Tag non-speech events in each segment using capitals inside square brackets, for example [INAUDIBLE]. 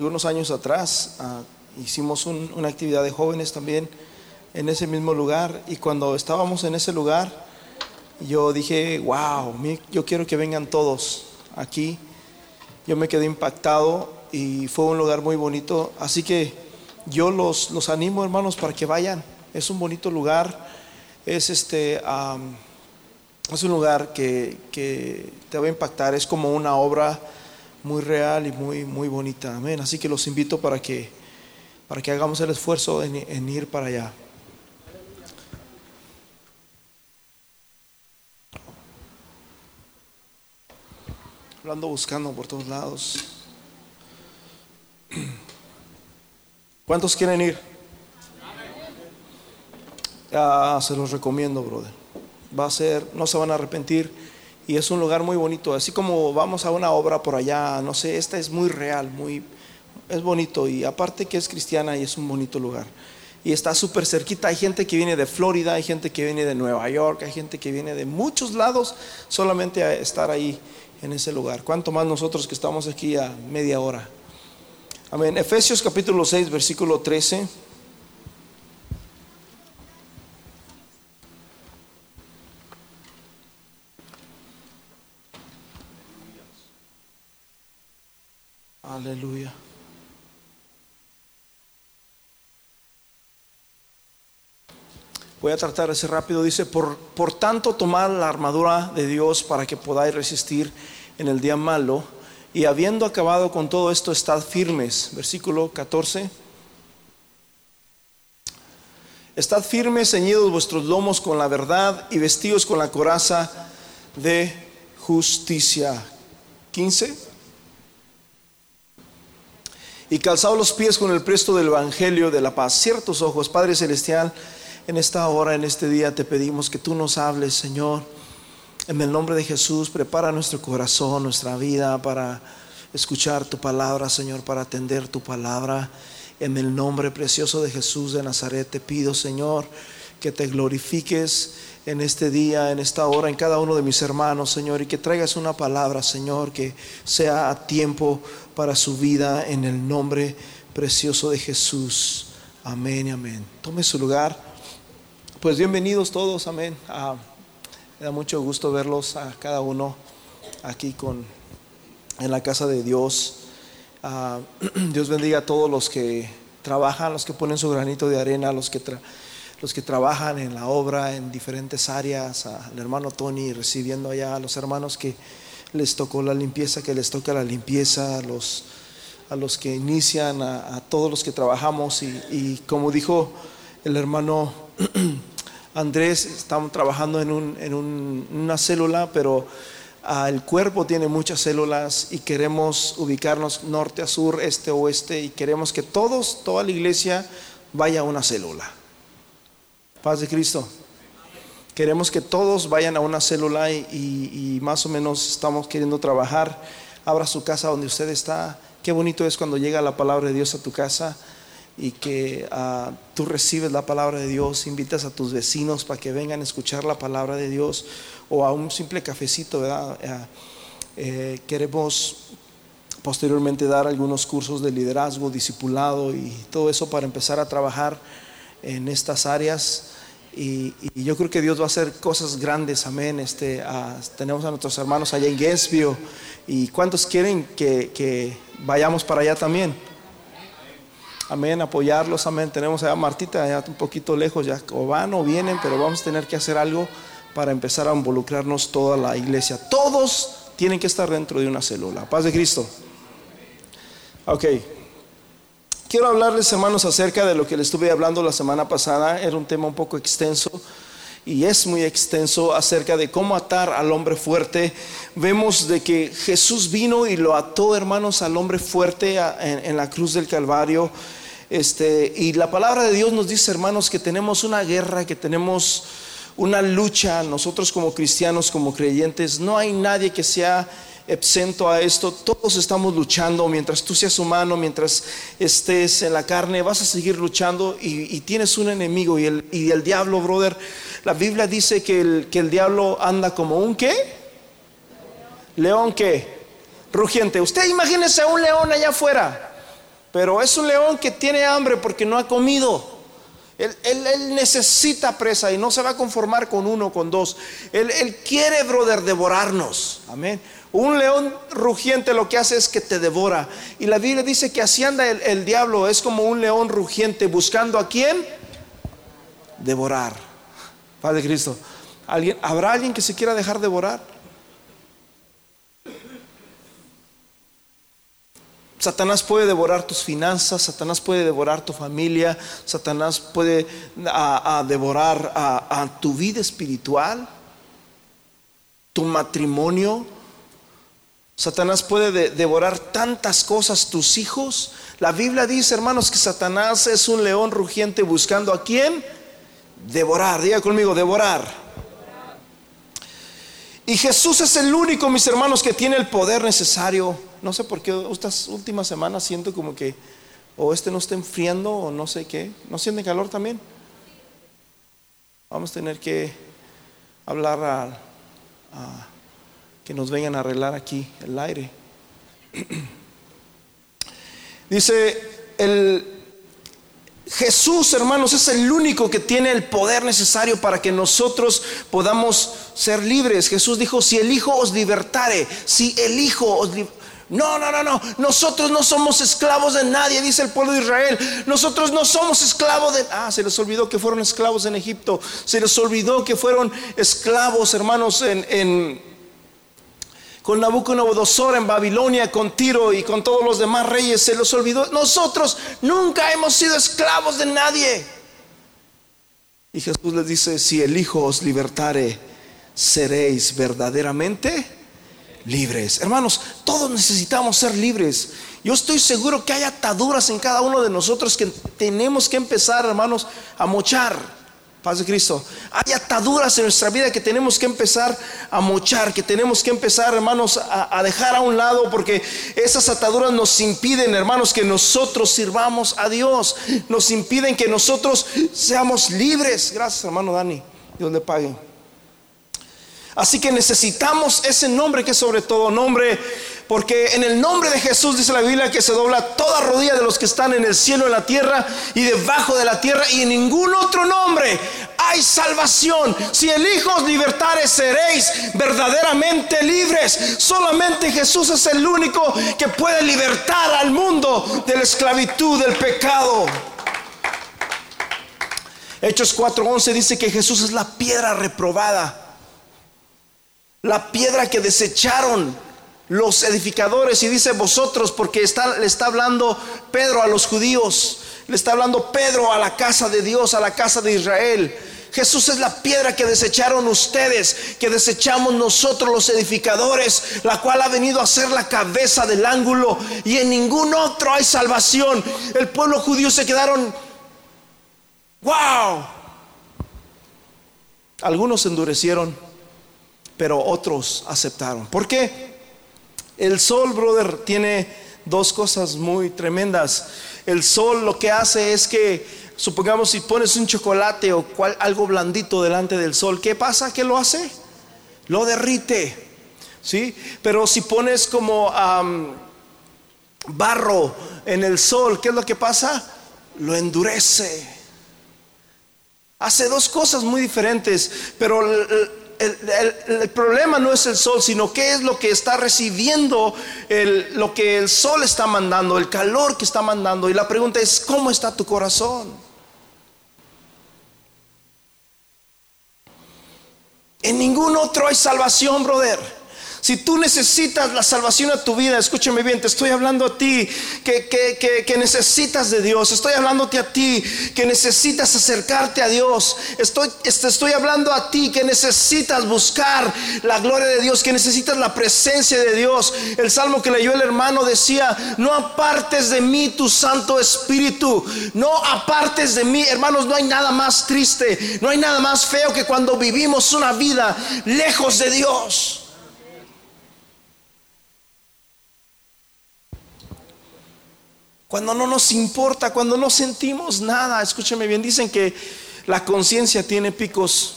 Algunos años atrás ah, hicimos una actividad de jóvenes también en ese mismo lugar y cuando estábamos en ese lugar yo dije, wow, yo quiero que vengan todos aquí. Yo me quedé impactado y fue un lugar muy bonito. Así que yo los, los animo, hermanos, para que vayan. Es un bonito lugar. Es este, es un lugar que, que, te va a impactar. Es como una obra muy real y muy, muy bonita. Amén. Así que los invito para que, para que hagamos el esfuerzo en, ir para allá. Hablando, buscando por todos lados. [CLEARS THROAT] ¿Cuántos quieren ir? Ah, se los recomiendo, brother. Va a ser, no se van a arrepentir y es un lugar muy bonito. Así como vamos a una obra por allá, no sé, esta es muy real, muy, es bonito y aparte que es cristiana y es un bonito lugar. Y está súper cerquita, hay gente que viene de Florida, hay gente que viene de Nueva York, hay gente que viene de muchos lados solamente a estar ahí en ese lugar. ¿Cuánto más nosotros que estamos aquí a media hora? Amén. Efesios capítulo 6, versículo 13. Aleluya. Voy a tratar de ser rápido. Dice, por, por tanto, tomad la armadura de Dios para que podáis resistir en el día malo. Y habiendo acabado con todo esto, estad firmes. Versículo 14. Estad firmes, ceñidos vuestros lomos con la verdad y vestidos con la coraza de justicia. 15 y calzado los pies con el presto del Evangelio de la paz. Ciertos ojos, Padre Celestial, en esta hora, en este día, te pedimos que tú nos hables, Señor. En el nombre de Jesús, prepara nuestro corazón, nuestra vida para escuchar tu palabra, Señor, para atender tu palabra. En el nombre precioso de Jesús de Nazaret, te pido, Señor, que te glorifiques en este día, en esta hora, en cada uno de mis hermanos, Señor, y que traigas una palabra, Señor, que sea a tiempo para su vida en el nombre precioso de Jesús. Amén y amén. Tome su lugar. Pues bienvenidos todos, amén. Ah, me da mucho gusto verlos a cada uno aquí con, en la casa de Dios. Ah, [CLEARS THROAT] Dios bendiga a todos los que trabajan, los que ponen su granito de arena, los que, los que trabajan en la obra en diferentes áreas, al hermano Tony recibiendo allá, a los hermanos que les tocó la limpieza, que les toca la limpieza, a los, a los que inician, a, todos los que trabajamos y, como dijo el hermano [CLEARS THROAT] Andrés, estamos trabajando en, un, en una célula, pero ah, el cuerpo tiene muchas células y queremos ubicarnos norte a sur, este a oeste y queremos que todos, toda la iglesia vaya a una célula. Paz de Cristo. Queremos que todos vayan a una célula y, más o menos estamos queriendo trabajar. Abra su casa donde usted está. Qué bonito es cuando llega la palabra de Dios a tu casa y que ah, tú recibes la palabra de Dios, invitas a tus vecinos para que vengan a escuchar la palabra de Dios o a un simple cafecito, ¿verdad? Ah, eh, queremos posteriormente dar algunos cursos de liderazgo, discipulado y todo eso para empezar a trabajar en estas áreas. Y, yo creo que Dios va a hacer cosas grandes, amén. Este, tenemos a nuestros hermanos allá en Guesvio. ¿Y cuántos quieren que, vayamos para allá también? Amén, apoyarlos, amén. Tenemos allá a Martita, allá un poquito lejos, ya o van o vienen, pero vamos a tener que hacer algo para empezar a involucrarnos toda la iglesia. Todos tienen que estar dentro de una célula. Paz de Cristo. Ok. Quiero hablarles, hermanos, acerca de lo que les estuve hablando la semana pasada. Era un tema un poco extenso y es muy extenso acerca de cómo atar al hombre fuerte. Vemos de que Jesús vino y lo ató, hermanos, al hombre fuerte en, la cruz del Calvario. Este, y la palabra de Dios nos dice, hermanos, que tenemos una guerra, que tenemos una lucha. Nosotros como cristianos, como creyentes, no hay nadie que sea exento a esto. Todos estamos luchando. Mientras tú seas humano, mientras estés en la carne, vas a seguir luchando y, tienes un enemigo. Y el, y el, diablo, brother, la Biblia dice que el, que el diablo anda como un qué? León qué? Rugiente. Usted imagínese un león allá afuera. Pero es un león que tiene hambre porque no ha comido. Él, necesita presa y no se va a conformar con uno, con dos. Él, él quiere, brother, devorarnos. Amén. Un león rugiente lo que hace es que te devora. Y la Biblia dice que así anda el, diablo, es como un león rugiente buscando a quién? Devorar. Padre Cristo, ¿alguien, ¿habrá alguien que se quiera dejar devorar? Satanás puede devorar tus finanzas, Satanás puede devorar tu familia, Satanás puede devorar a tu vida espiritual, tu matrimonio, Satanás puede devorar tantas cosas, tus hijos. La Biblia dice, hermanos, que Satanás es un león rugiente buscando a quién? Devorar. Diga conmigo, devorar. Y Jesús es el único, mis hermanos, que tiene el poder necesario. No sé por qué estas últimas semanas siento como que o este no está enfriando o no sé qué. ¿No siente calor también? Vamos a tener que hablar a que nos vengan a arreglar aquí el aire. [CLEARS THROAT] Dice el Jesús, hermanos, es el único que tiene el poder necesario para que nosotros podamos ser libres. Jesús dijo, si el Hijo os libertare, si el Hijo os no, no, no, no. Nosotros no somos esclavos de nadie, dice el pueblo de Israel. Nosotros no somos esclavos de... Ah, se les olvidó que fueron esclavos en Egipto. Se les olvidó que fueron esclavos, hermanos, en, en con Nabucodonosor en Babilonia, con Tiro y con todos los demás reyes, se los olvidó. Nosotros nunca hemos sido esclavos de nadie. Y Jesús les dice, si el Hijo os libertare, seréis verdaderamente libres. Hermanos, todos necesitamos ser libres. Yo estoy seguro que hay ataduras en cada uno de nosotros que tenemos que empezar, hermanos, a mochar. Paz de Cristo. Hay ataduras en nuestra vida que tenemos que empezar a mochar, que tenemos que empezar, hermanos, a, dejar a un lado, porque esas ataduras nos impiden, hermanos, que nosotros sirvamos a Dios. Nos impiden que nosotros seamos libres. Gracias, hermano Dani. Dios le pague. Así que necesitamos ese nombre que es sobre todo nombre porque en el nombre de Jesús dice la Biblia que se dobla toda rodilla de los que están en el cielo, en la tierra y debajo de la tierra. Y en ningún otro nombre hay salvación. Si el Hijo os libertare, seréis verdaderamente libres. Solamente Jesús es el único que puede libertar al mundo de la esclavitud, del pecado. Hechos 4:11 dice que Jesús es la piedra reprobada. La piedra que desecharon los edificadores y dice vosotros porque está, le está hablando Pedro a los judíos, le está hablando Pedro a la casa de Dios, a la casa de Israel. Jesús es la piedra que desecharon ustedes, que desechamos nosotros los edificadores, la cual ha venido a ser la cabeza del ángulo y en ningún otro hay salvación. El pueblo judío se quedaron, wow. Algunos endurecieron, pero otros aceptaron. ¿Por qué? El sol, brother, tiene dos cosas muy tremendas. El sol lo que hace es que, supongamos si pones un chocolate o algo blandito delante del sol, ¿qué pasa? ¿Qué lo hace? Lo derrite. ¿Sí? Pero si pones como barro en el sol, ¿qué es lo que pasa? Lo endurece. Hace dos cosas muy diferentes, pero el, problema no es el sol, sino qué es lo que está recibiendo lo que el sol está mandando, el calor que está mandando. Y la pregunta es, ¿cómo está tu corazón? En ningún otro hay salvación, brother. Si tú necesitas la salvación a tu vida, escúchame bien, te estoy hablando a ti que, necesitas de Dios. Estoy hablándote a ti que necesitas acercarte a Dios. Estoy, estoy hablando a ti que necesitas buscar la gloria de Dios, que necesitas la presencia de Dios. El salmo que leyó el hermano decía, no apartes de mí tu Santo Espíritu. No apartes de mí. Hermanos, no hay nada más triste, no hay nada más feo que cuando vivimos una vida lejos de Dios. Cuando no nos importa, cuando no sentimos nada. Escúcheme bien, dicen que la conciencia tiene picos.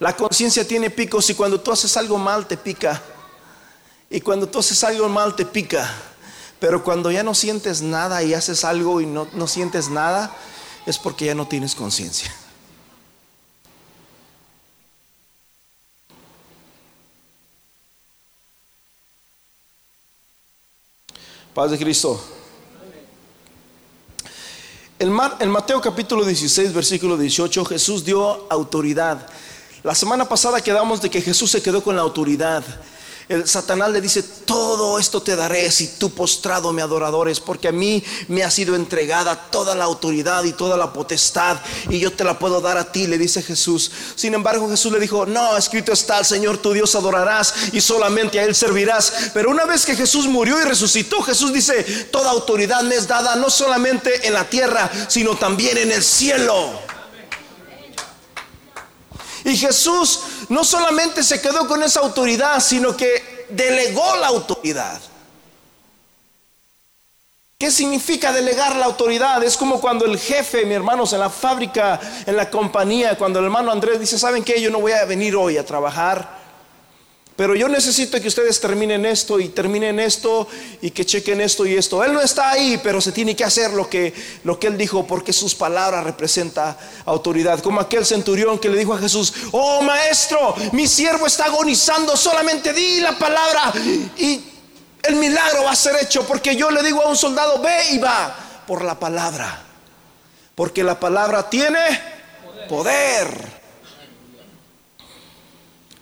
La conciencia tiene picos y cuando tú haces algo mal te pica. Y cuando tú haces algo mal te pica. Pero cuando ya no sientes nada y haces algo y no, no sientes nada, es porque ya no tienes conciencia. Paz de Cristo. En, Mateo capítulo 16, versículo 18, Jesús dio autoridad. La semana pasada quedamos de que Jesús se quedó con la autoridad. El Satanás le dice, todo esto te daré si tú postrado me adoradores, porque a mí me ha sido entregada toda la autoridad y toda la potestad, y yo te la puedo dar a ti, le dice Jesús. Sin embargo, Jesús le dijo, no, escrito está, al Señor tu Dios adorarás y solamente a Él servirás. Pero una vez que Jesús murió y resucitó, Jesús dice, toda autoridad me es dada no solamente en la tierra, sino también en el cielo. Y Jesús no solamente se quedó con esa autoridad, sino que delegó la autoridad. ¿Qué significa delegar la autoridad? Es como cuando el jefe, mi hermanos, en la fábrica, en la compañía, cuando el hermano Andrés dice, ¿saben qué? Yo no voy a venir hoy a trabajar pero yo necesito que ustedes terminen esto y terminen esto y que chequen esto y esto. Él no está ahí, pero se tiene que hacer lo que, lo que él dijo porque sus palabras representan autoridad. Como aquel centurión que le dijo a Jesús, oh maestro, mi siervo está agonizando, solamente di la palabra y el milagro va a ser hecho porque yo le digo a un soldado, ve y va por la palabra. Porque la palabra tiene poder.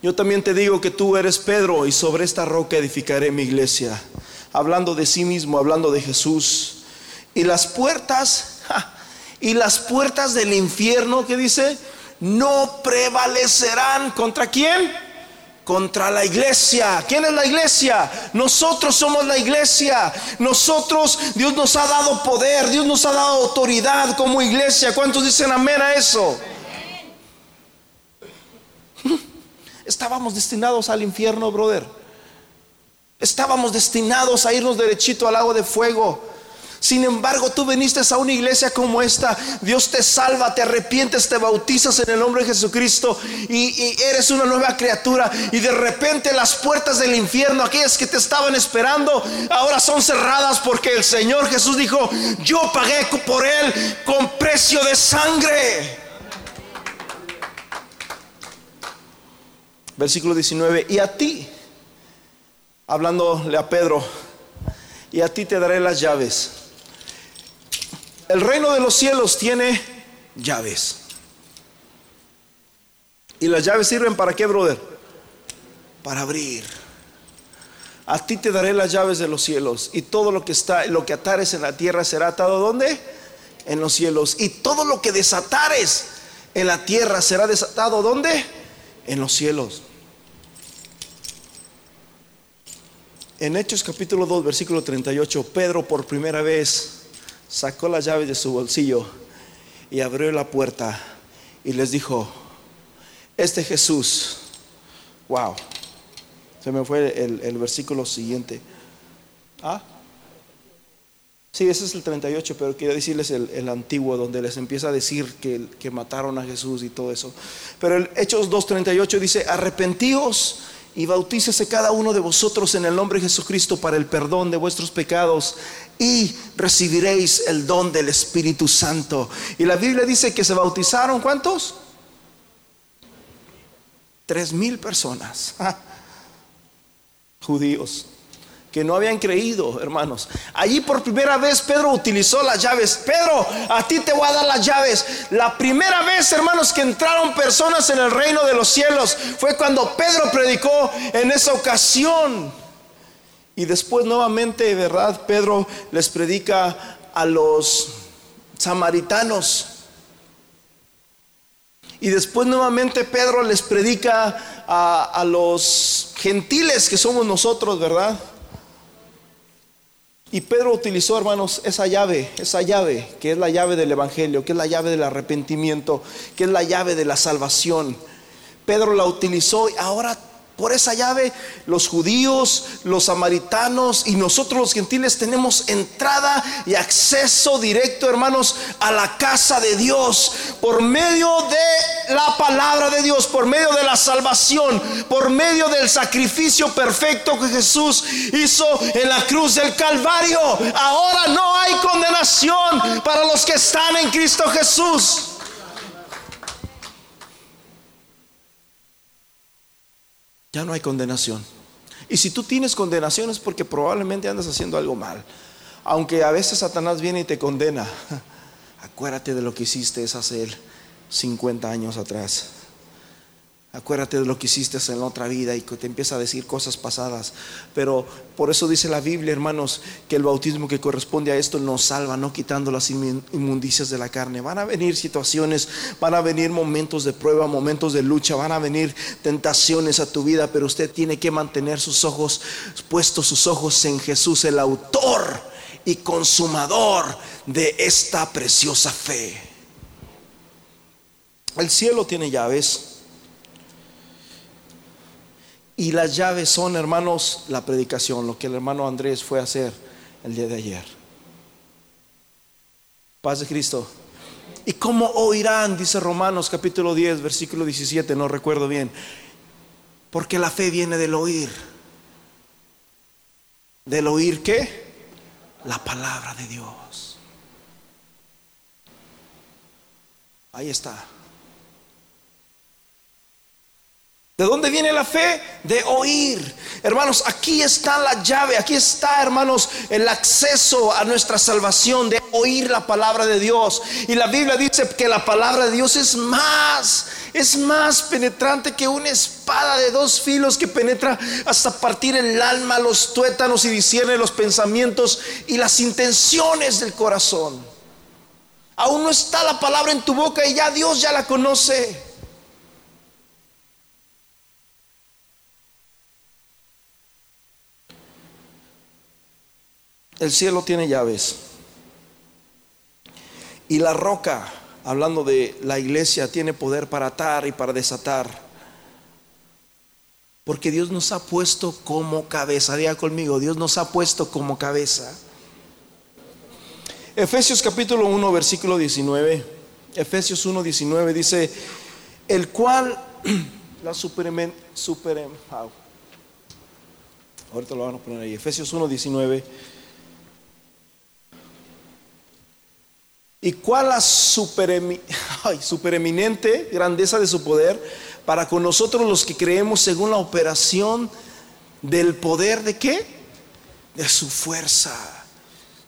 Yo también te digo que tú eres Pedro y sobre esta roca edificaré mi iglesia. Hablando de sí mismo, hablando de Jesús. Y las puertas, y las puertas del infierno, ¿qué dice? No prevalecerán contra quién? Contra la iglesia. ¿Quién es la iglesia? Nosotros somos la iglesia. Nosotros, Dios nos ha dado poder, Dios nos ha dado autoridad como iglesia. ¿Cuántos dicen amén a eso? Estábamos destinados al infierno, brother. Estábamos destinados a irnos derechito al lago de fuego. Sin embargo, tú viniste a una iglesia como esta. Dios te salva, te arrepientes, te bautizas en el nombre de Jesucristo y, eres una nueva criatura. Y de repente las puertas del infierno, aquellas que te estaban esperando, ahora son cerradas porque el Señor Jesús dijo, yo pagué por él con precio de sangre. Versículo 19, y a ti, hablándole a Pedro, y a ti te daré las llaves. El reino de los cielos tiene llaves. ¿Y las llaves sirven para qué, brother? Para abrir. A ti te daré las llaves de los cielos y todo lo que está, lo que atares en la tierra será atado ¿dónde? En los cielos. Y todo lo que desatares en la tierra será desatado ¿dónde? En los cielos. En Hechos capítulo 2, versículo 38, Pedro por primera vez sacó las llaves de su bolsillo y abrió la puerta y les dijo, este Jesús, wow, se me fue el, versículo siguiente. ¿Ah? Sí, ese es el 38, pero quería decirles el, antiguo, donde les empieza a decir que, que, mataron a Jesús y todo eso. Pero el Hechos 2.38 dice, arrepentíos y bautícese cada uno de vosotros en el nombre de Jesucristo para el perdón de vuestros pecados y recibiréis el don del Espíritu Santo. Y la Biblia dice que se bautizaron ¿cuántos? Tres mil personas, [LAUGHS] judíos que no habían creído, hermanos. Allí por primera vez Pedro utilizó las llaves. Pedro, a ti te voy a dar las llaves. La primera vez, hermanos, que entraron personas en el reino de los cielos fue cuando Pedro predicó en esa ocasión. Y después nuevamente, ¿verdad? Pedro les predica a los samaritanos. Y después nuevamente Pedro les predica a, a los gentiles que somos nosotros, ¿verdad? Y Pedro utilizó, hermanos, esa llave, esa llave, que es la llave del Evangelio, que es la llave del arrepentimiento, que es la llave de la salvación. Pedro la utilizó y ahora Por esa llave los judíos, los samaritanos y nosotros los gentiles tenemos entrada y acceso directo, hermanos, a la casa de Dios por medio de la palabra de Dios, por medio de la salvación, por medio del sacrificio perfecto que Jesús hizo en la cruz del Calvario. Ahora no hay condenación para los que están en Cristo Jesús. Ya no hay condenación. Y si tú tienes condenación es porque probablemente andas haciendo algo mal. Aunque a veces Satanás viene y te condena. [LAUGHS] Acuérdate de lo que hiciste hace 50 años atrás. Acuérdate de lo que hiciste en la otra vida y que te empieza a decir cosas pasadas. Pero por eso dice la Biblia, hermanos, que el bautismo que corresponde a esto nos salva, no quitando las inmundicias de la carne. Van a venir situaciones, van a venir momentos de prueba, momentos de lucha, van a venir tentaciones a tu vida, pero usted tiene que mantener sus ojos puestos, sus ojos en Jesús, el autor y consumador de esta preciosa fe. El cielo tiene llaves. Y las llaves son, hermanos, la predicación, lo que el hermano Andrés fue a hacer el día de ayer. Paz de Cristo. ¿Y cómo oirán? Dice Romanos capítulo 10, versículo 17, no recuerdo bien. Porque la fe viene del oír. ¿Del oír qué? La palabra de Dios. Ahí está. ¿De dónde viene la fe? De oír. Hermanos, aquí está la llave, aquí está, hermanos, el acceso a nuestra salvación, de oír la palabra de Dios. Y la Biblia dice que la palabra de Dios es más, es más penetrante que una espada de dos filos que penetra hasta partir el alma, los tuétanos y discierne los pensamientos y las intenciones del corazón. Aún no está la palabra en tu boca y ya Dios ya la conoce. El cielo tiene llaves. Y la roca, hablando de la iglesia, tiene poder para atar y para desatar. Porque Dios nos ha puesto como cabeza. Diga conmigo, Dios nos ha puesto como cabeza. Efesios capítulo 1, versículo 19. Efesios 1, 19 dice, el cual [CLEARS THROAT] la super, super ahorita lo van a poner ahí. Efesios 1, 19 y cuál la [LAUGHS] supereminente grandeza de su poder para con nosotros los que creemos según la operación del poder de qué? De su fuerza.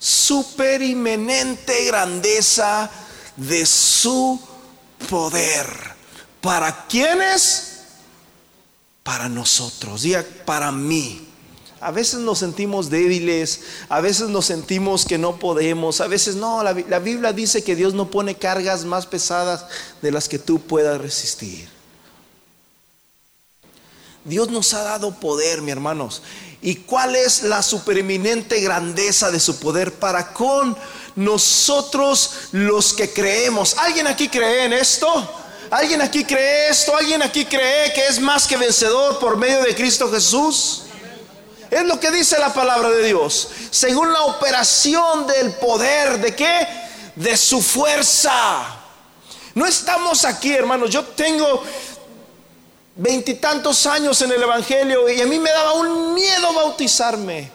Superimenente grandeza de su poder. ¿Para quiénes? Para nosotros. Diga, para mí. A veces nos sentimos débiles, a veces nos sentimos que no podemos, a veces no, la, Biblia dice que Dios no pone cargas más pesadas de las que tú puedas resistir. Dios nos ha dado poder, mi hermanos. ¿Y cuál es la supereminente grandeza de su poder para con nosotros los que creemos? ¿Alguien aquí cree en esto? ¿Alguien aquí cree esto? ¿Alguien aquí cree que es más que vencedor por medio de Cristo Jesús? Es lo que dice la palabra de Dios. Según la operación del poder, ¿de qué? De su fuerza. No estamos aquí, hermanos. Yo tengo veintitantos años en el Evangelio y a mí me daba un miedo bautizarme.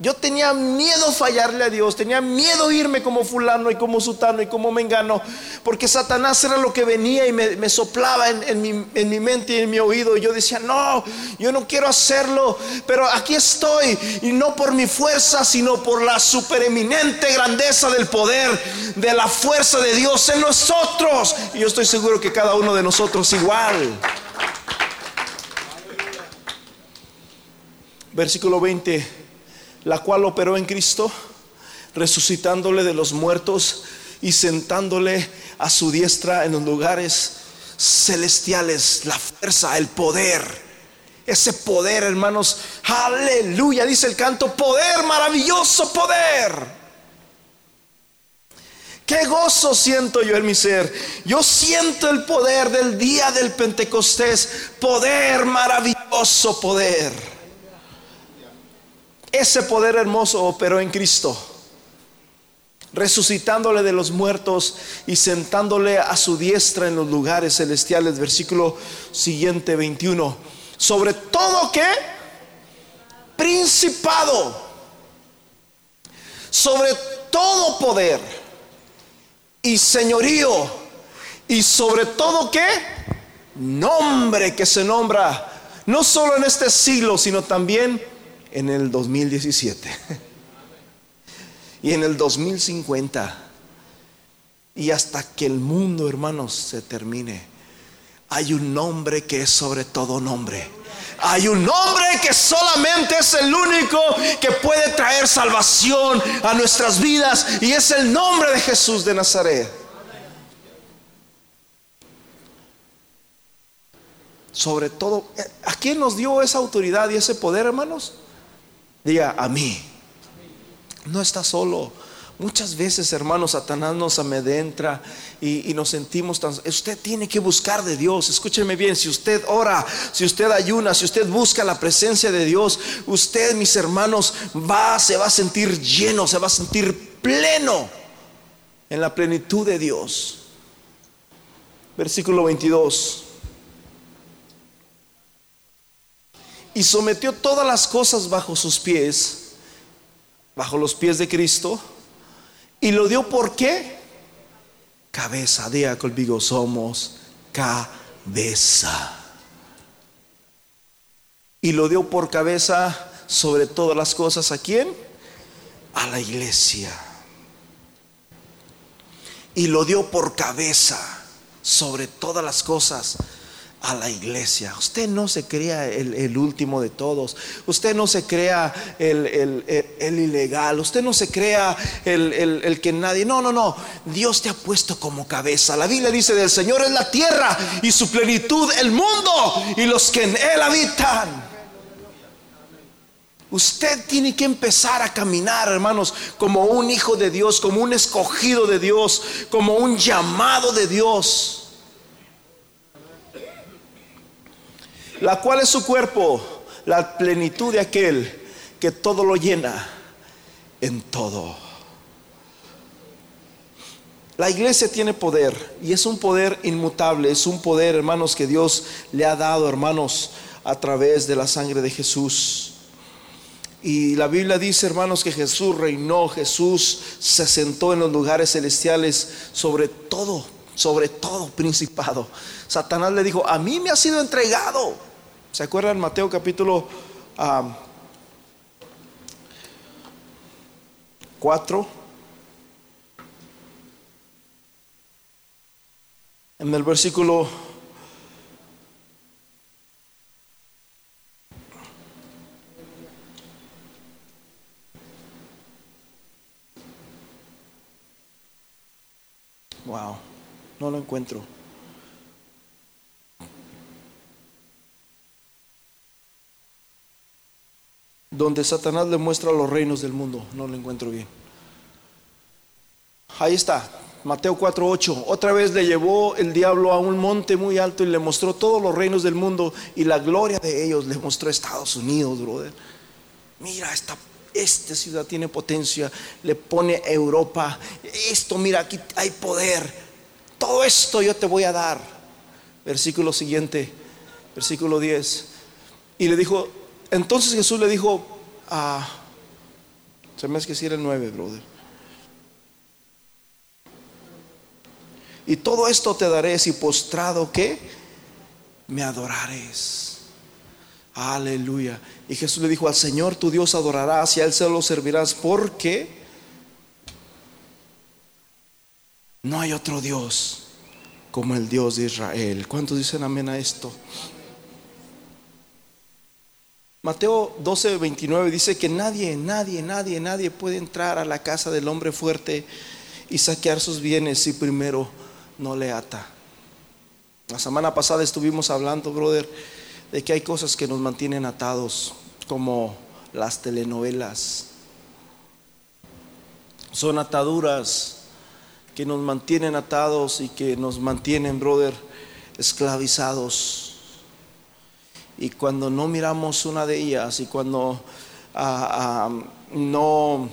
Yo tenía miedo fallarle a Dios, tenía miedo irme como fulano y como sutano y como mengano, porque Satanás era lo que venía y me, soplaba en, mi, en, mi, mente y en mi oído. Y yo decía, no, yo no quiero hacerlo, pero aquí estoy, y no por mi fuerza, sino por la supereminente grandeza del poder, de la fuerza de Dios en nosotros. Y yo estoy seguro que cada uno de nosotros igual. Versículo 20 la cual operó en Cristo, resucitándole de los muertos y sentándole a su diestra en los lugares celestiales, la fuerza, el poder. Ese poder, hermanos, aleluya, dice el canto, poder, maravilloso poder. Qué gozo siento yo en mi ser. Yo siento el poder del día del Pentecostés. Poder, maravilloso poder. Ese poder hermoso operó en Cristo. Resucitándole de los muertos y sentándole a su diestra en los lugares celestiales. Versículo siguiente 21. Sobre todo que principado. Sobre todo poder y señorío y sobre todo qué? Nombre que se nombra no solo en este siglo, sino también en el 2017 y en el 2050 y hasta que el mundo, hermanos, se termine. Hay un nombre que es sobre todo nombre hay un nombre que solamente es el único que puede traer salvación a nuestras vidas y es el nombre de Jesús de Nazaret. Sobre todo, ¿a quién nos dio esa autoridad y ese poder, hermanos? Diga, a mí. No está solo. Muchas veces, hermanos, Satanás nos amedrenta y, y, nos sentimos tan... Usted tiene que buscar de Dios. Escúcheme bien, si usted ora, si usted ayuna, si usted busca la presencia de Dios, usted, mis hermanos, va, se va a sentir lleno, se va a sentir pleno en la plenitud de Dios. Versículo 22. Y sometió todas las cosas bajo sus pies, bajo los pies de Cristo y lo dio por qué? Cabeza. Diga conmigo, somos cabeza. Y lo dio por cabeza sobre todas las cosas. ¿A quién? A la iglesia. Y lo dio por cabeza sobre todas las cosas a la iglesia. Usted no se crea el, último de todos. Usted no se crea el, ilegal. Usted no se crea el, que nadie. No, no, no. Dios te ha puesto como cabeza. La Biblia dice del Señor es la tierra y su plenitud el mundo y los que en él habitan. Usted tiene que empezar a caminar, hermanos, como un hijo de Dios, como un escogido de Dios, como un llamado de Dios. La cual es su cuerpo, la plenitud de aquel que todo lo llena en todo. La iglesia tiene poder y es un poder inmutable, es un poder, hermanos, que Dios le ha dado, hermanos, a través de la sangre de Jesús. Y la Biblia dice, hermanos, que Jesús reinó, Jesús se sentó en los lugares celestiales sobre todo, sobre todo principado. Satanás le dijo, a mí me ha sido entregado. ¿Se acuerdan Mateo capítulo 4? en el versículo Wow, no lo encuentro. Donde Satanás le muestra los reinos del mundo. No lo encuentro bien. Ahí está, Mateo 4:8. Otra vez le llevó el diablo a un monte muy alto y le mostró todos los reinos del mundo y la gloria de ellos. Le mostró Estados Unidos, brother. Mira, esta, esta ciudad tiene potencia. Le pone Europa. Esto, mira, aquí hay poder. Todo esto yo te voy a dar. Versículo siguiente, versículo 10. Y le dijo, entonces Jesús le dijo, ah, se me hace que si era el 9, brother. Y todo esto te daré si postrado que me adorares. Aleluya. Y Jesús le dijo, al Señor tu Dios adorarás y a Él se lo servirás porque no hay otro Dios como el Dios de Israel. ¿Cuántos dicen amén a esto? Mateo 12, 29 dice que nadie, nadie, nadie, nadie puede entrar a la casa del hombre fuerte y saquear sus bienes si primero no le ata. La semana pasada estuvimos hablando, brother, de que hay cosas que nos mantienen atados, como las telenovelas. Son ataduras que nos mantienen atados y que nos mantienen, brother, esclavizados. Y cuando no miramos una de ellas y cuando ah, ah, no,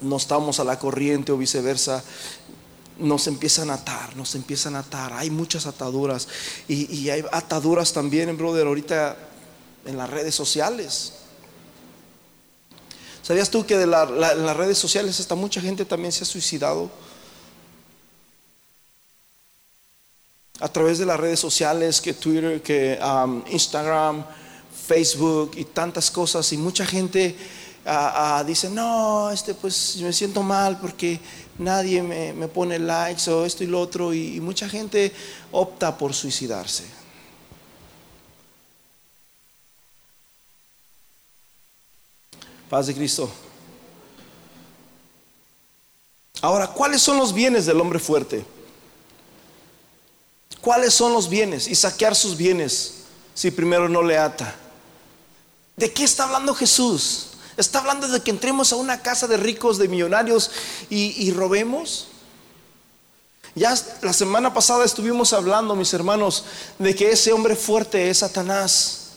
no estamos a la corriente o viceversa, nos empiezan a atar, nos empiezan a atar. Hay muchas ataduras y, hay ataduras también, brother, ahorita en las redes sociales. ¿Sabías tú que de en las redes sociales hasta mucha gente también se ha suicidado? A través de las redes sociales, que Twitter, que um, Instagram, Facebook y tantas cosas. Y mucha gente ah, ah, dice, no, este pues me siento mal porque nadie me, pone likes o esto y lo otro, y, mucha gente opta por suicidarse. Paz de Cristo. Ahora, ¿cuáles son los bienes del hombre fuerte? ¿Cuáles son los bienes? Y saquear sus bienes si primero no le ata. ¿De qué está hablando Jesús? Está hablando de que entremos a una casa de ricos, de millonarios y, robemos. Ya la semana pasada estuvimos hablando, mis hermanos, de que ese hombre fuerte es Satanás.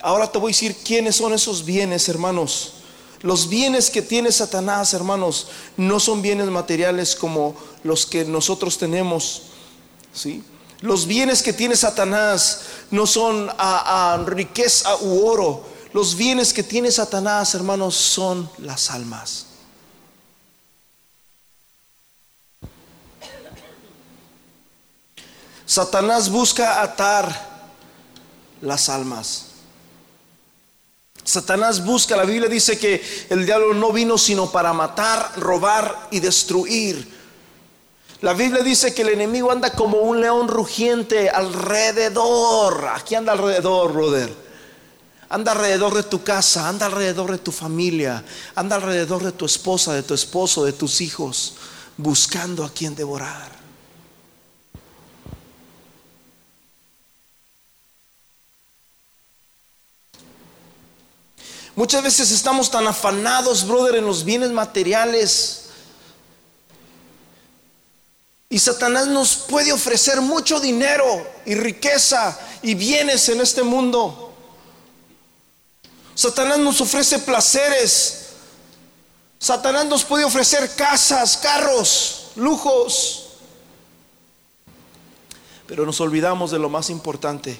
Ahora te voy a decir quiénes son esos bienes, hermanos. Los bienes que tiene Satanás, hermanos, no son bienes materiales como los que nosotros tenemos. ¿Sí? Los bienes que tiene Satanás no son a riqueza u oro, los bienes que tiene Satanás, hermanos, son las almas. Satanás busca atar las almas. Satanás busca, la Biblia dice que el diablo no vino sino para matar, robar y destruir. La Biblia dice que el enemigo anda como un león rugiente alrededor. Aquí anda alrededor, brother Anda alrededor de tu casa, anda alrededor de tu familia, anda alrededor de tu esposa, de tu esposo, de tus hijos, buscando a quien devorar. Muchas veces estamos tan afanados, brother, en los bienes materiales. Y Satanás nos puede ofrecer mucho dinero y riqueza y bienes en este mundo. Satanás nos ofrece placeres. Satanás nos puede ofrecer casas, carros, lujos. Pero nos olvidamos de lo más importante.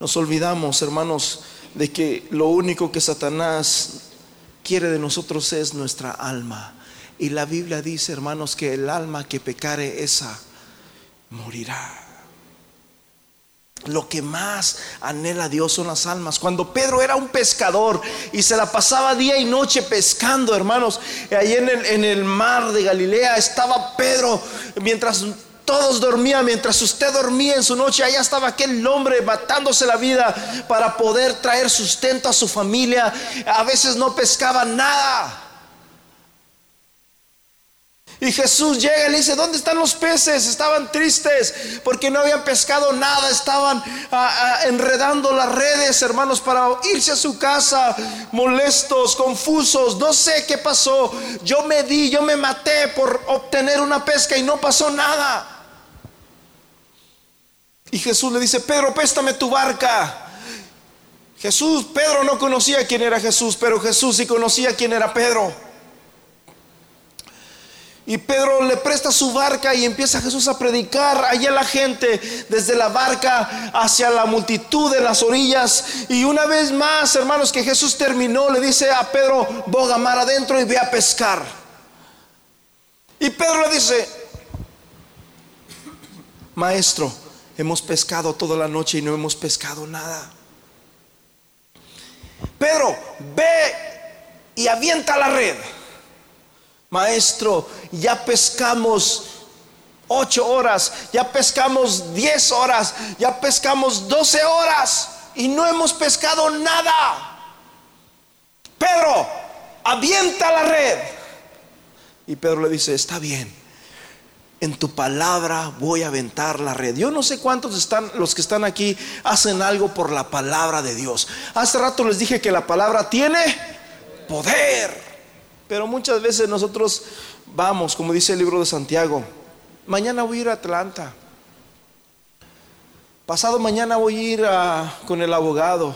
Nos olvidamos, hermanos, de que lo único que Satanás quiere de nosotros es nuestra alma. Y la Biblia dice, hermanos, que el alma que pecare esa morirá. Lo que más anhela Dios son las almas. Cuando Pedro era un pescador y se la pasaba día y noche pescando, hermanos, ahí en el, en el mar de Galilea estaba Pedro mientras todos dormían, mientras usted dormía en su noche, allá estaba aquel hombre matándose la vida para poder traer sustento a su familia. A veces no pescaba nada. Y Jesús llega y le dice, ¿dónde están los peces? Estaban tristes porque no habían pescado nada, estaban ah, ah, enredando las redes, hermanos, para irse a su casa, molestos, confusos, no sé qué pasó. Yo me di, yo me maté por obtener una pesca y no pasó nada. Y Jesús le dice, Pedro, péstame tu barca. Jesús, Pedro no conocía quién era Jesús, pero Jesús sí conocía quién era Pedro. Y Pedro le presta su barca y empieza Jesús a predicar allá la gente desde la barca hacia la multitud de las orillas. Y una vez más, hermanos, que Jesús terminó, le dice a Pedro, boga mar adentro y ve a pescar. Y Pedro le dice, maestro, hemos pescado toda la noche y no hemos pescado nada. Pedro, ve y avienta la red. Maestro, ya pescamos ocho horas, ya pescamos diez horas, ya pescamos doce horas y no hemos pescado nada. Pedro, avienta la red. Y Pedro le dice, está bien, en tu palabra voy a aventar la red. Yo no sé cuántos están, los que están aquí, hacen algo por la palabra de Dios. Hace rato les dije que la palabra tiene poder. Pero muchas veces nosotros vamos, como dice el libro de Santiago, mañana voy a ir a Atlanta. Pasado mañana voy a ir con el abogado.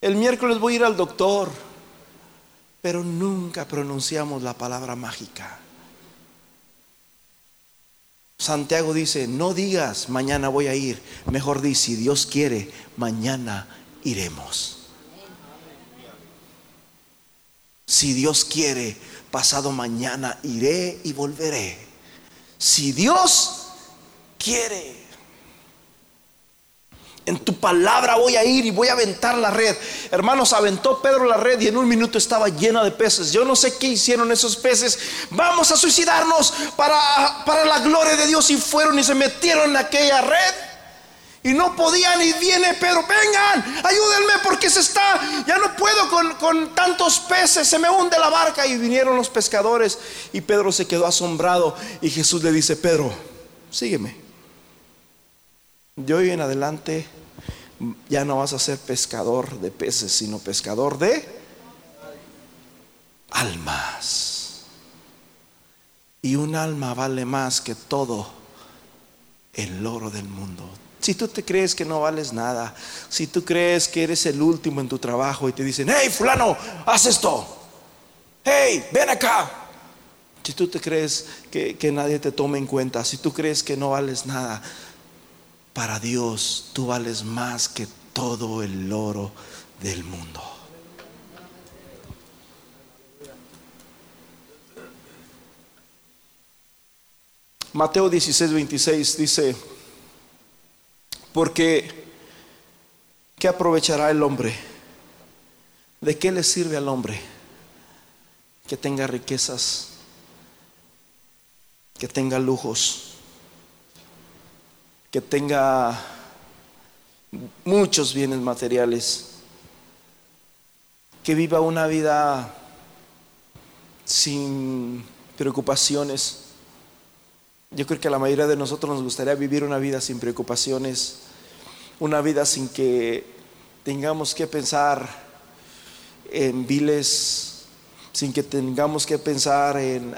El miércoles voy a ir al doctor. Pero nunca pronunciamos la palabra mágica. Santiago dice, no digas mañana voy a ir, mejor di, si Dios quiere, mañana iremos. Si Dios quiere, pasado mañana iré y volveré. Si Dios quiere. En tu palabra voy a ir y voy a aventar la red. Hermanos, aventó Pedro la red y en un minuto estaba llena de peces. Yo no sé qué hicieron esos peces. Vamos a suicidarnos para, para la gloria de Dios. Y fueron y se metieron en aquella red. Y no podían y viene Pedro, vengan, ayúdenme porque se está, ya no puedo con, con, tantos peces, se me hunde la barca. Y vinieron los pescadores y Pedro se quedó asombrado y Jesús le dice, Pedro, sígueme. De hoy en adelante ya no vas a ser pescador de peces, sino pescador de almas. Y un alma vale más que todo el oro del mundo. Si tú te crees que no vales nada, si tú crees que eres el último en tu trabajo y te dicen, hey fulano, haz esto, hey, ven acá. Si tú te crees que, que nadie te tome en cuenta, si tú crees que no vales nada, para Dios tú vales más que todo el oro del mundo. Mateo 16, 26 dice, porque ¿qué aprovechará el hombre? ¿De qué le sirve al hombre que tenga riquezas, que tenga lujos? Que tenga muchos bienes materiales, que viva una vida sin preocupaciones. Yo creo que a la mayoría de nosotros nos gustaría vivir una vida sin preocupaciones, una vida sin que tengamos que pensar en viles, sin que tengamos que pensar en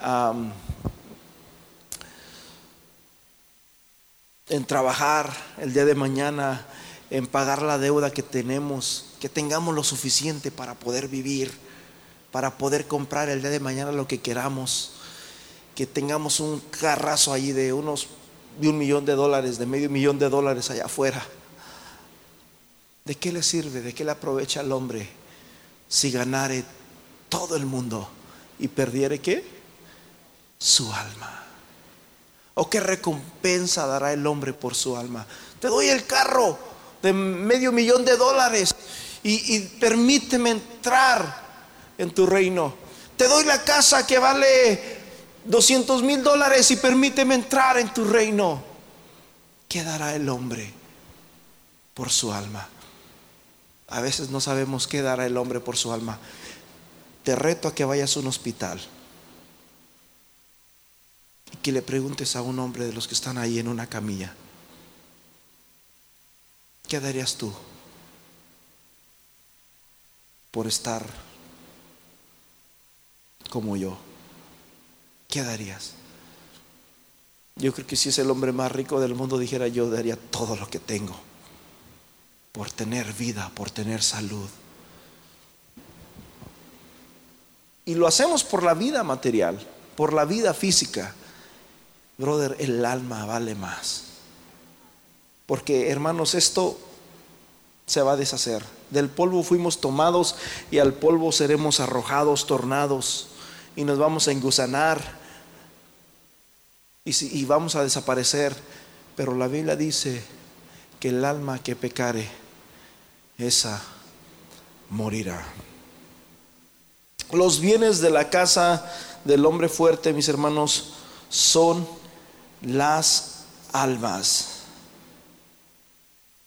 en trabajar el día de mañana, en pagar la deuda que tenemos, que tengamos lo suficiente para poder vivir, para poder comprar el día de mañana lo que queramos, que tengamos un carrazo allí de unos de un millón de dólares, de medio millón de dólares allá afuera. ¿De qué le sirve? ¿De qué le aprovecha al hombre si ganare todo el mundo y perdiere qué? Su alma. ¿O qué recompensa dará el hombre por su alma? Te doy el carro de medio millón de dólares y, permíteme entrar en tu reino. Te doy la casa que vale 200 mil dólares y permíteme entrar en tu reino. ¿Qué dará el hombre por su alma? A veces no sabemos qué dará el hombre por su alma. Te reto a que vayas a un hospital y que le preguntes a un hombre de los que están ahí en una camilla, ¿qué darías tú por estar como yo? ¿Qué darías? Yo creo que si es el hombre más rico del mundo dijera yo daría todo lo que tengo por tener vida, por tener salud. Y lo hacemos por la vida material, por la vida física brother, el alma vale más. Porque hermanos, esto se va a deshacer. Del polvo fuimos tomados y al polvo seremos arrojados, tornados y nos vamos a engusanar y, vamos a desaparecer. Pero la Biblia dice que el alma que pecare, esa morirá. Los bienes de la casa del hombre fuerte, mis hermanos, son las almas.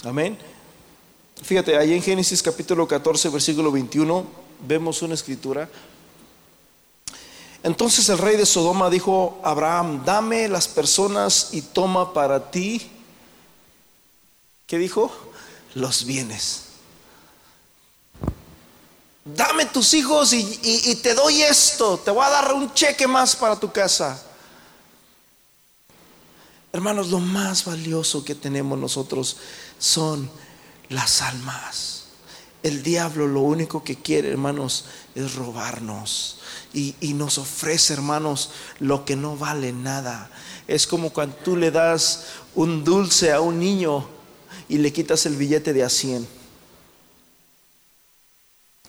Amén. Fíjate, ahí en Génesis capítulo 14, versículo 21, vemos una escritura. Entonces el rey de Sodoma dijo a Abraham, dame las personas y toma para ti, ¿qué dijo? Los bienes. Dame tus hijos y, te doy esto. Te voy a dar un cheque más para tu casa. Hermanos, lo más valioso que tenemos nosotros son las almas. El diablo lo único que quiere, hermanos, es robarnos. Y, y, nos ofrece, hermanos, lo que no vale nada. Es como cuando tú le das un dulce a un niño y le quitas el billete de a 100.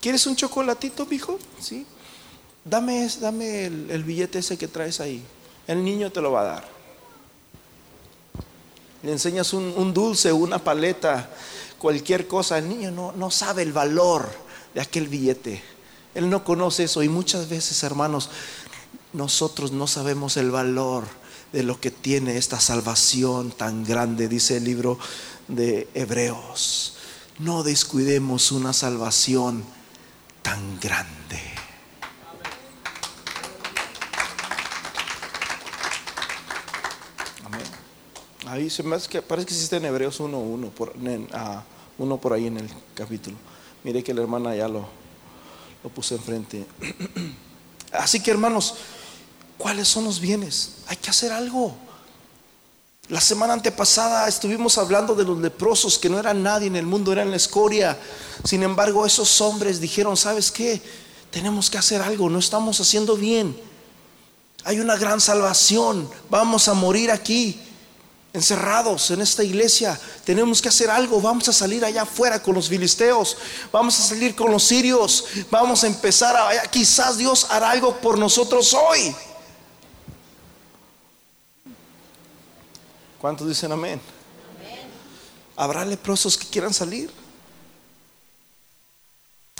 ¿Quieres un chocolatito, hijo? Sí. Dame, dame el, billete ese que traes ahí. El niño te lo va a dar. Le enseñas un, dulce, una paleta, cualquier cosa. El niño no, no sabe el valor de aquel billete. Él no conoce eso y muchas veces, hermanos, nosotros no sabemos el valor de lo que tiene esta salvación tan grande, dice el libro de Hebreos. No descuidemos una salvación tan grande. Amén. Ahí se me hace que parece que existe en Hebreos 1, uno, por, ah, uno por ahí en el capítulo. Mire que la hermana ya lo, lo puse enfrente. [CLEARS THROAT] Así que hermanos, ¿cuáles son los bienes? Hay que hacer algo. La semana antepasada estuvimos hablando de los leprosos que no eran nadie en el mundo, eran la escoria. Sin embargo, esos hombres dijeron, ¿sabes qué? Tenemos que hacer algo, no estamos haciendo bien. Hay una gran salvación, vamos a morir aquí, encerrados en esta iglesia. Tenemos que hacer algo, vamos a salir allá afuera con los filisteos, vamos a salir con los sirios, vamos a empezar a... Quizás Dios hará algo por nosotros hoy. ¿Cuántos dicen amén? ¿Habrá leprosos que quieran salir?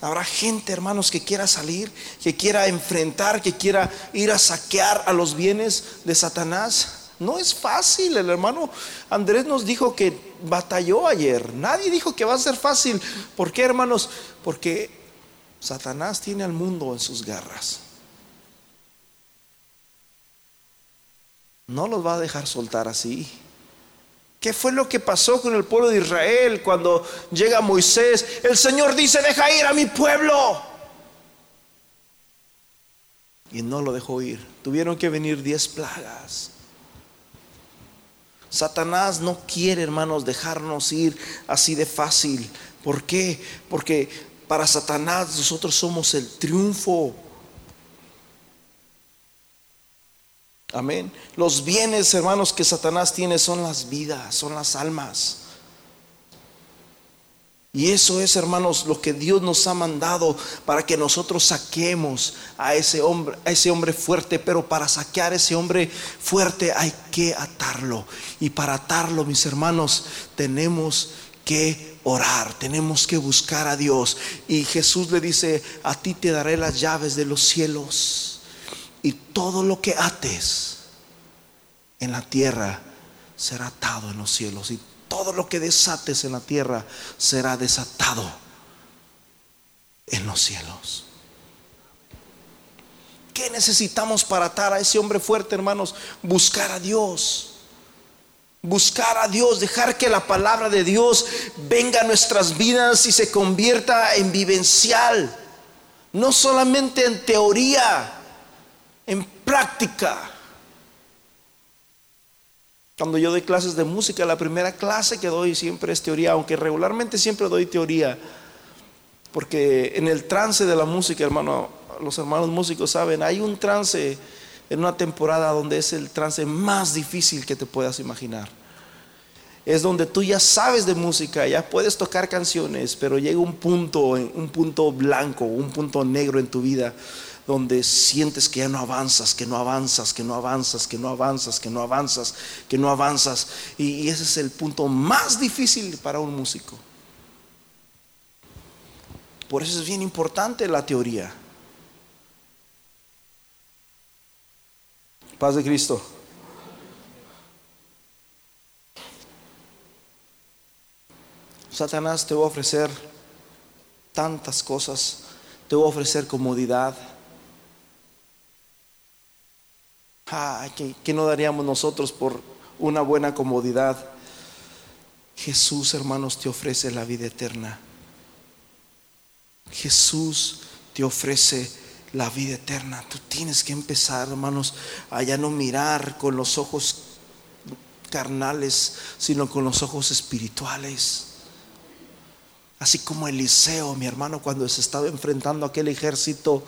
Habrá gente, hermanos, que quiera salir, que quiera enfrentar, que quiera ir a saquear a los bienes de Satanás. No es fácil. El hermano Andrés nos dijo que batalló ayer. Nadie dijo que va a ser fácil. ¿Por qué, hermanos? Porque Satanás tiene al mundo en sus garras. No los va a dejar soltar así. ¿Qué fue lo que pasó con el pueblo de Israel cuando llega Moisés? El Señor dice, deja ir a mi pueblo. Y no lo dejó ir. Tuvieron que venir diez plagas. Satanás no quiere, hermanos, dejarnos ir así de fácil. ¿Por qué? Porque para Satanás nosotros somos el triunfo. Amén. Los bienes, hermanos, que Satanás tiene son las vidas, son las almas. Y eso es, hermanos, lo que Dios nos ha mandado para que nosotros saquemos a ese hombre, a ese hombre fuerte, pero para saquear a ese hombre fuerte hay que atarlo. Y para atarlo, mis hermanos, tenemos que orar, tenemos que buscar a Dios. Y Jesús le dice, a ti te daré las llaves de los cielos y todo lo que ates en la tierra será atado en los cielos y todo lo que desates en la tierra será desatado en los cielos. ¿Qué necesitamos para atar a ese hombre fuerte, hermanos? Buscar a Dios. Buscar a Dios, dejar que la palabra de Dios venga a nuestras vidas y se convierta en vivencial. No solamente en teoría, en práctica. Cuando yo doy clases de música, la primera clase que doy siempre es teoría, aunque regularmente siempre doy teoría, porque en el trance de la música, hermano, los hermanos músicos saben, hay un trance en una temporada donde es el trance más difícil que te puedas imaginar. Es donde tú ya sabes de música, ya puedes tocar canciones, pero llega un punto, un punto blanco, un punto negro en tu vida donde sientes que ya no avanzas, que no avanzas, que no avanzas, que no avanzas, que no avanzas, que no avanzas. Y, ese es el punto más difícil para un músico. Por eso es bien importante la teoría. Paz de Cristo. Satanás te va a ofrecer tantas cosas, te va a ofrecer comodidad, Ah, ¿qué, no daríamos nosotros por una buena comodidad? Jesús, hermanos, te ofrece la vida eterna. Jesús te ofrece la vida eterna. Tú tienes que empezar, hermanos, a ya no mirar con los ojos carnales, sino con los ojos espirituales. Así como Eliseo, mi hermano, cuando se estaba enfrentando a aquel ejército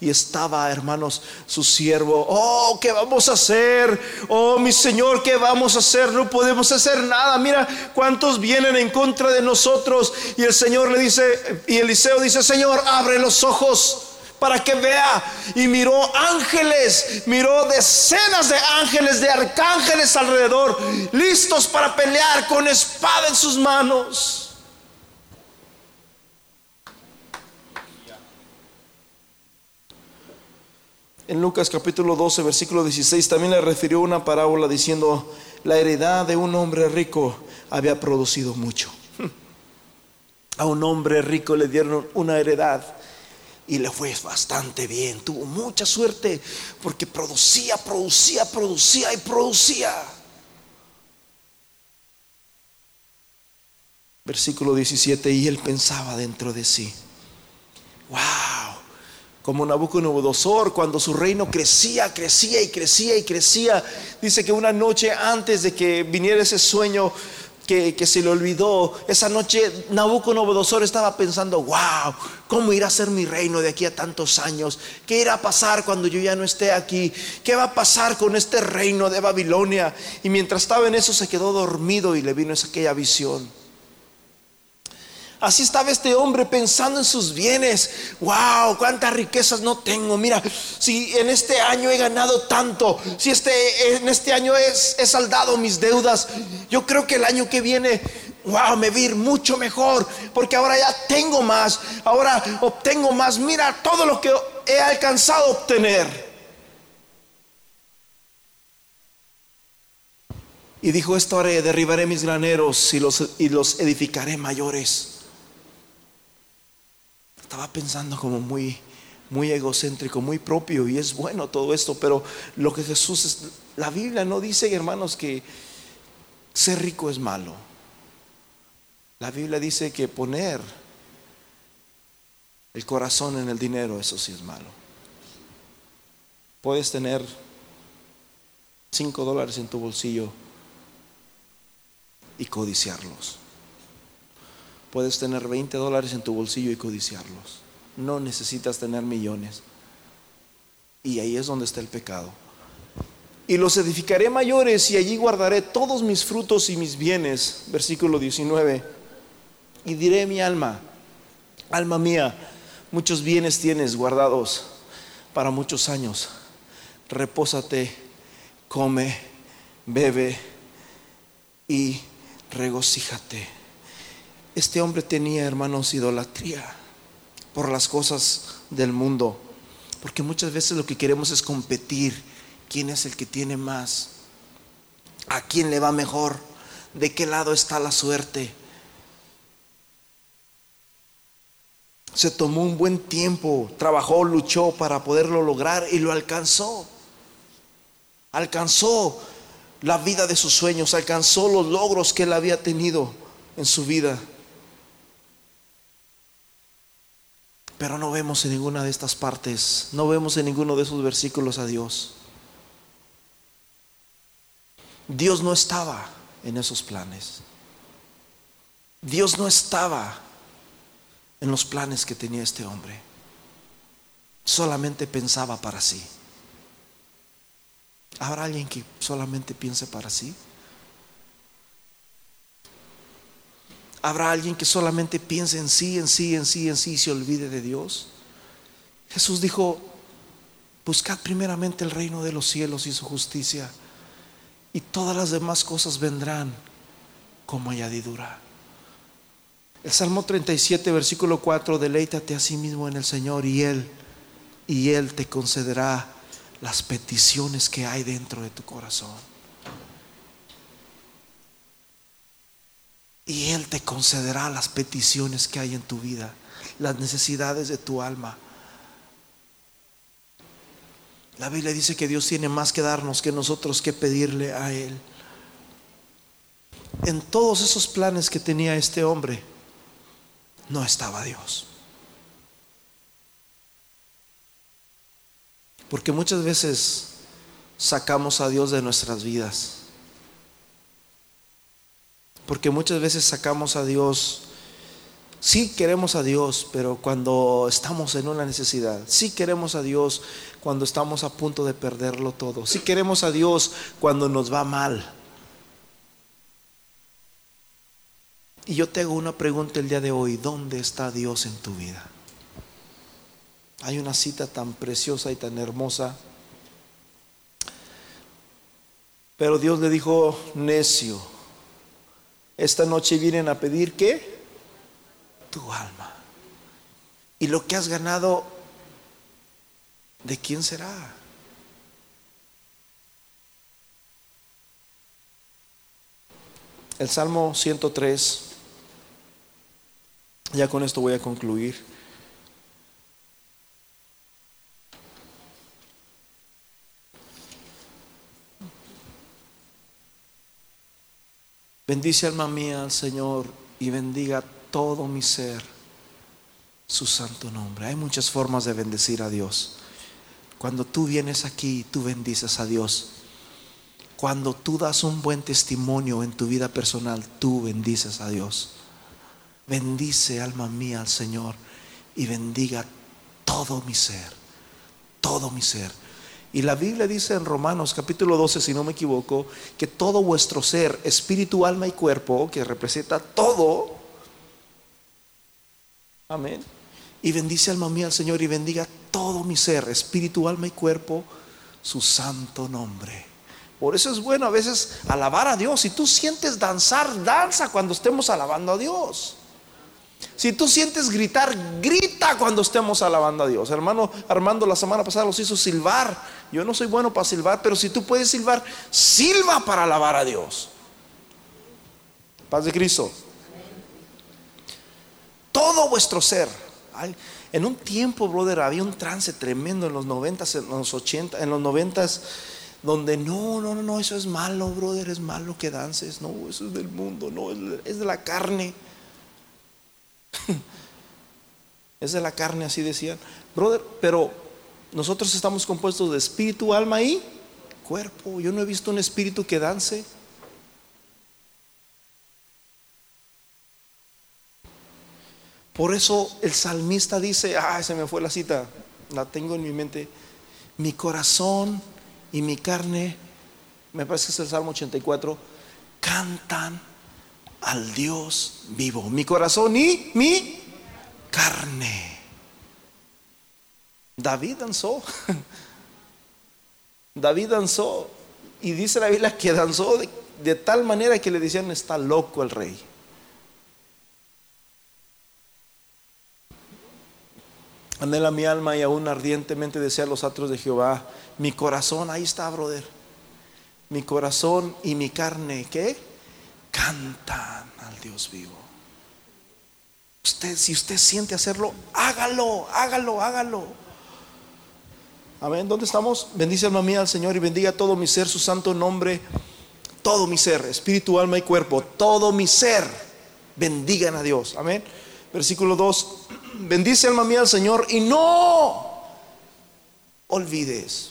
y estaba, hermanos, su siervo, oh, ¿qué vamos a hacer? Oh, mi Señor, ¿qué vamos a hacer? No podemos hacer nada. Mira cuántos vienen en contra de nosotros. Y el Señor le dice, y Eliseo dice, Señor, abre los ojos para que vea. Y miró ángeles, miró decenas de ángeles, de arcángeles alrededor, listos para pelear con espada en sus manos. En Lucas capítulo 12, versículo 16, también le refirió una parábola diciendo, la heredad de un hombre rico había producido mucho. [LAUGHS] A un hombre rico le dieron una heredad y le fue bastante bien, tuvo mucha suerte porque producía, producía, producía y producía. Versículo 17, y él pensaba dentro de sí, como Nabucodonosor, cuando su reino crecía, crecía y crecía y crecía. Dice que una noche antes de que viniera ese sueño que, se le olvidó, esa noche Nabucodonosor estaba pensando, wow, ¿cómo irá a ser mi reino de aquí a tantos años? ¿Qué irá a pasar cuando yo ya no esté aquí? ¿Qué va a pasar con este reino de Babilonia? Y mientras estaba en eso se quedó dormido y le vino aquella visión. Así estaba este hombre pensando en sus bienes. Wow, cuántas riquezas no tengo. Mira, si en este año he ganado tanto, si este, en este año he, saldado mis deudas, yo creo que el año que viene, wow, me vi mucho mejor, porque ahora ya tengo más, ahora obtengo más. Mira todo lo que he alcanzado a obtener. Y dijo, esto haré, derribaré mis graneros y los, y los edificaré mayores. Estaba pensando como muy, muy egocéntrico, muy propio, y es bueno todo esto, pero lo que Jesús, es, la Biblia no dice, hermanos, que ser rico es malo. La Biblia dice que poner el corazón en el dinero, eso sí es malo. Puedes tener cinco dólares en tu bolsillo y codiciarlos. Puedes tener 20 dólares en tu bolsillo y codiciarlos. No necesitas tener millones. Y ahí es donde está el pecado. Y los edificaré mayores y allí guardaré todos mis frutos y mis bienes. Versículo 19. Y diré mi alma, alma mía, muchos bienes tienes guardados para muchos años. Repósate, come, bebe y regocíjate. Este hombre tenía, hermanos, idolatría por las cosas del mundo. Porque muchas veces lo que queremos es competir. ¿Quién es el que tiene más? ¿A quién le va mejor? ¿De qué lado está la suerte? Se tomó un buen tiempo, trabajó, luchó para poderlo lograr y lo alcanzó. Alcanzó la vida de sus sueños, alcanzó los logros que él había tenido en su vida. Pero no vemos en ninguna de estas partes, no vemos en ninguno de esos versículos a Dios. Dios no estaba en esos planes. Dios no estaba en los planes que tenía este hombre. Solamente pensaba para sí. ¿Habrá alguien que solamente piense para sí? ¿Habrá alguien que solamente piense en sí, en sí, en sí, en sí y se olvide de Dios? Jesús dijo, buscad primeramente el reino de los cielos y su justicia y todas las demás cosas vendrán como añadidura. El Salmo 37, versículo 4, deleítate a sí mismo en el Señor y Él, y Él te concederá las peticiones que hay dentro de tu corazón. y Él te concederá las peticiones que hay en tu vida, las necesidades de tu alma. La Biblia dice que Dios tiene más que darnos que nosotros que pedirle a Él. En todos esos planes que tenía este hombre, no estaba Dios. Porque muchas veces sacamos a Dios de nuestras vidas. Porque muchas veces sacamos a Dios Sí queremos a Dios, pero cuando estamos en una necesidad. Sí queremos a Dios cuando estamos a punto de perderlo todo. Sí queremos a Dios cuando nos va mal. Y yo te hago una pregunta el día de hoy. ¿Dónde está Dios en tu vida? Hay una cita tan preciosa y tan hermosa. Pero Dios le dijo, necio, esta noche vienen a pedir qué? tu alma. Y lo que has ganado, ¿de quién será? El Salmo 103, ya con esto voy a concluir. Bendice alma mía al Señor y bendiga todo mi ser su santo nombre. Hay muchas formas de bendecir a Dios. Cuando tú vienes aquí, tú bendices a Dios. Cuando tú das un buen testimonio en tu vida personal, tú bendices a Dios. Bendice, alma mía, al Señor y bendiga todo mi ser, todo mi ser. Y la Biblia dice en Romanos capítulo 12, si no me equivoco, que todo vuestro ser, espíritu, alma y cuerpo, que representa todo, Amén. Y bendice alma mía al Señor y bendiga todo mi ser, espíritu, alma y cuerpo, su santo nombre. Por eso es bueno a veces alabar a Dios. Si tú sientes danzar, danza cuando estemos alabando a Dios. Si tú sientes gritar, grita cuando estemos alabando a Dios. Hermano Armando la semana pasada los hizo silbar. Yo no soy bueno para silbar, pero si tú puedes silbar, silba para alabar a Dios. Paz de Cristo todo vuestro ser. en un tiempo, brother, había un trance tremendo en los 90, en los 80, en los 90 donde no, no, no, no, eso es malo, brother, es malo que dances, no, eso es del mundo, no, es de la carne. [LAUGHS] es de la carne, así decían. Brother, pero nosotros estamos compuestos de espíritu, alma y cuerpo. Yo no he visto un espíritu que dance. Por eso el salmista dice, ah, se me fue la cita, la tengo en mi mente, mi corazón y mi carne, me parece que es el Salmo 84, cantan al Dios vivo. Mi corazón y mi carne. David danzó. [LAUGHS] David danzó. Y dice la Biblia que danzó de, tal manera que le decían, está loco el rey. Anhela mi alma y aún ardientemente desea los atrios de Jehová. Mi corazón, ahí está, brother. Mi corazón y mi carne, ¿qué? Cantan al Dios vivo. Usted, si usted siente hacerlo, hágalo, hágalo, hágalo. Amén. ¿Dónde estamos? Bendice alma mía al Señor y bendiga todo mi ser, su santo nombre. Todo mi ser, espíritu, alma y cuerpo. Todo mi ser. Bendigan a Dios. Amén. Versículo 2 bendice alma mía al Señor y no olvides.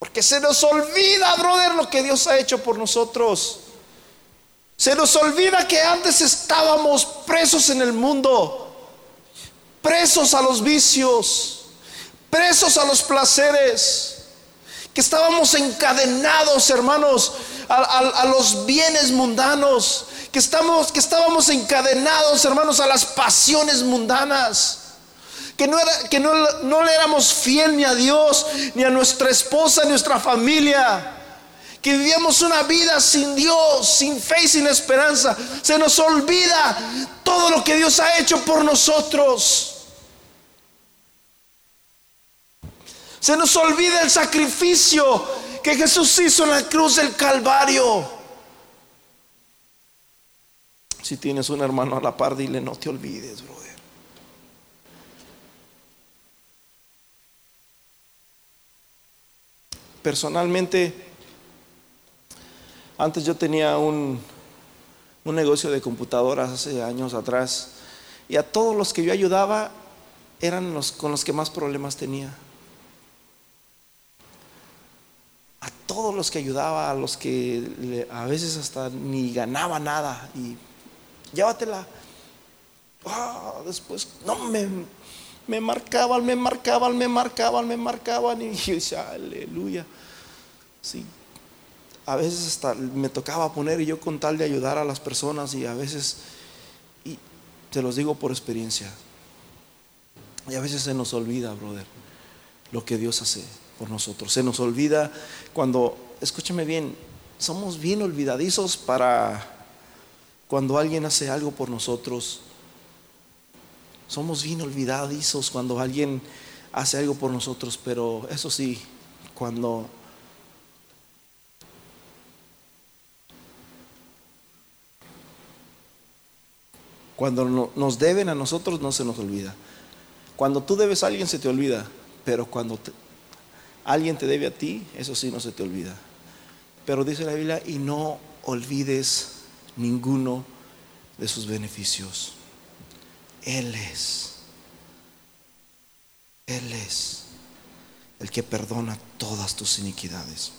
Porque se nos olvida, brother, lo que Dios ha hecho por nosotros. Se nos olvida que antes estábamos presos en el mundo, presos a los vicios, presos a los placeres, que estábamos encadenados, hermanos, a, los bienes mundanos, que, estamos, que estábamos encadenados, hermanos, a las pasiones mundanas. Que, no, era, que no, no le éramos fiel ni a Dios, ni a nuestra esposa, ni a nuestra familia. Que vivíamos una vida sin Dios, sin fe y sin esperanza. Se nos olvida todo lo que Dios ha hecho por nosotros. Se nos olvida el sacrificio que Jesús hizo en la cruz del Calvario. Si tienes un hermano a la par, dile, no te olvides, brother. Personalmente, antes yo tenía un, un negocio de computadoras hace años atrás y a todos los que yo ayudaba eran los con los que más problemas tenía. A todos los que ayudaba, a los que a veces hasta ni ganaba nada y llévatela. Ah, después, no me, me marcaban, me marcaban, me marcaban, me marcaban y yo decía, aleluya. Sí, a veces hasta me tocaba poner y yo con tal de ayudar a las personas y a veces, y te los digo por experiencia, y a veces se nos olvida, brother, lo que Dios hace por nosotros. Se nos olvida cuando, escúchame bien, somos bien olvidadizos para cuando alguien hace algo por nosotros. Somos bien olvidadizos cuando alguien hace algo por nosotros, pero eso sí, cuando Cuando nos deben a nosotros no se nos olvida. Cuando tú debes a alguien se te olvida, pero cuando alguien te debe a ti, eso sí no se te olvida. Pero dice la Biblia, y no olvides ninguno de sus beneficios. Él es, Él es el que perdona todas tus iniquidades.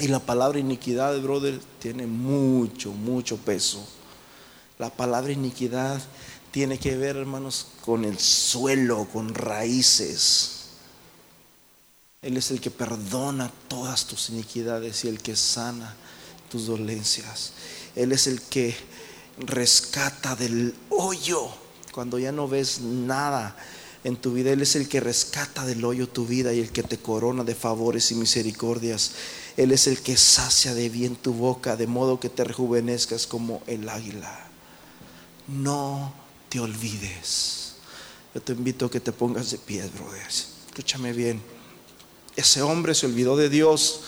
Y la palabra iniquidad, brother, tiene mucho, mucho peso la palabra iniquidad tiene que ver, hermanos, con el suelo, con raíces. Él es el que perdona todas tus iniquidades y el que sana tus dolencias. Él es el que rescata del hoyo cuando ya no ves nada en tu vida. Él es el que rescata del hoyo tu vida y el que te corona de favores y misericordias. Él es el que sacia de bien tu boca, de modo que te rejuvenezcas como el águila no te olvides. Yo te invito a que te pongas de pie, brother. Escúchame bien. Ese hombre se olvidó de Dios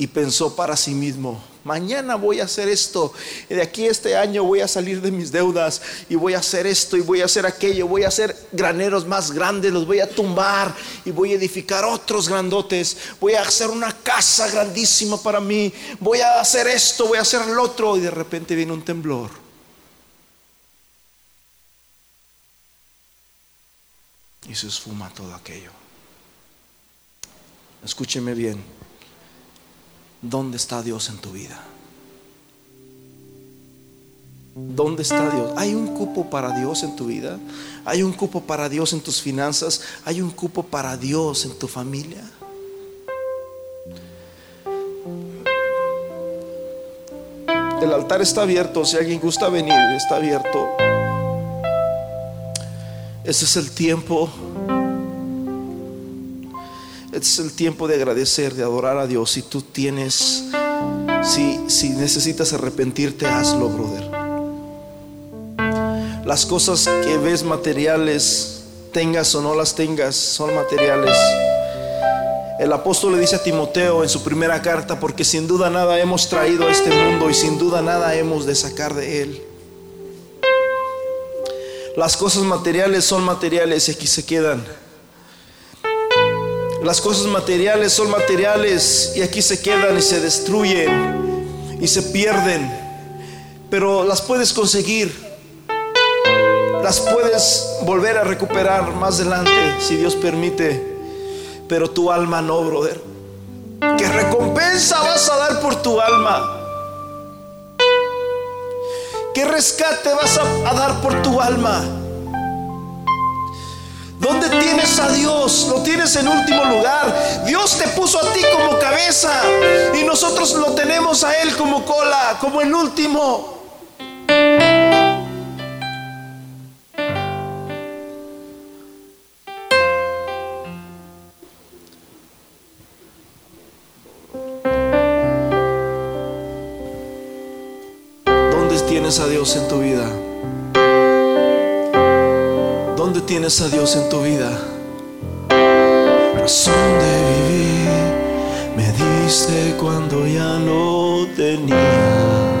y pensó para sí mismo, mañana voy a hacer esto, de aquí este año voy a salir de mis deudas y voy a hacer esto y voy a hacer aquello, voy a hacer graneros más grandes, los voy a tumbar y voy a edificar otros grandotes, voy a hacer una casa grandísima para mí, voy a hacer esto, voy a hacer lo otro y de repente viene un temblor y se esfuma todo aquello. Escúcheme bien. ¿Dónde está Dios en tu vida? ¿Dónde está Dios? ¿Hay un cupo para Dios en tu vida? ¿Hay un cupo para Dios en tus finanzas? ¿Hay un cupo para Dios en tu familia? El altar está abierto, si alguien gusta venir, está abierto. Ese es el tiempo. Es el tiempo de agradecer, de adorar a Dios. Si tú tienes, si, si necesitas arrepentirte, hazlo, brother. Las cosas que ves materiales, tengas o no las tengas, son materiales. El apóstol le dice a Timoteo en su primera carta, porque sin duda nada hemos traído a este mundo y sin duda nada hemos de sacar de él. Las cosas materiales son materiales y aquí se quedan. Las cosas materiales son materiales y aquí se quedan y se destruyen y se pierden. Pero las puedes conseguir. Las puedes volver a recuperar más adelante si Dios permite. Pero tu alma no, brother. ¿Qué recompensa vas a dar por tu alma? ¿Qué rescate vas a, dar por tu alma? ¿Dónde tienes a Dios? Lo tienes en último lugar. Dios te puso a ti como cabeza y nosotros lo tenemos a Él como cola, como el último. a Dios en tu vida? ¿Dónde tienes a Dios en tu vida? Razón de vivir me diste cuando ya no tenía.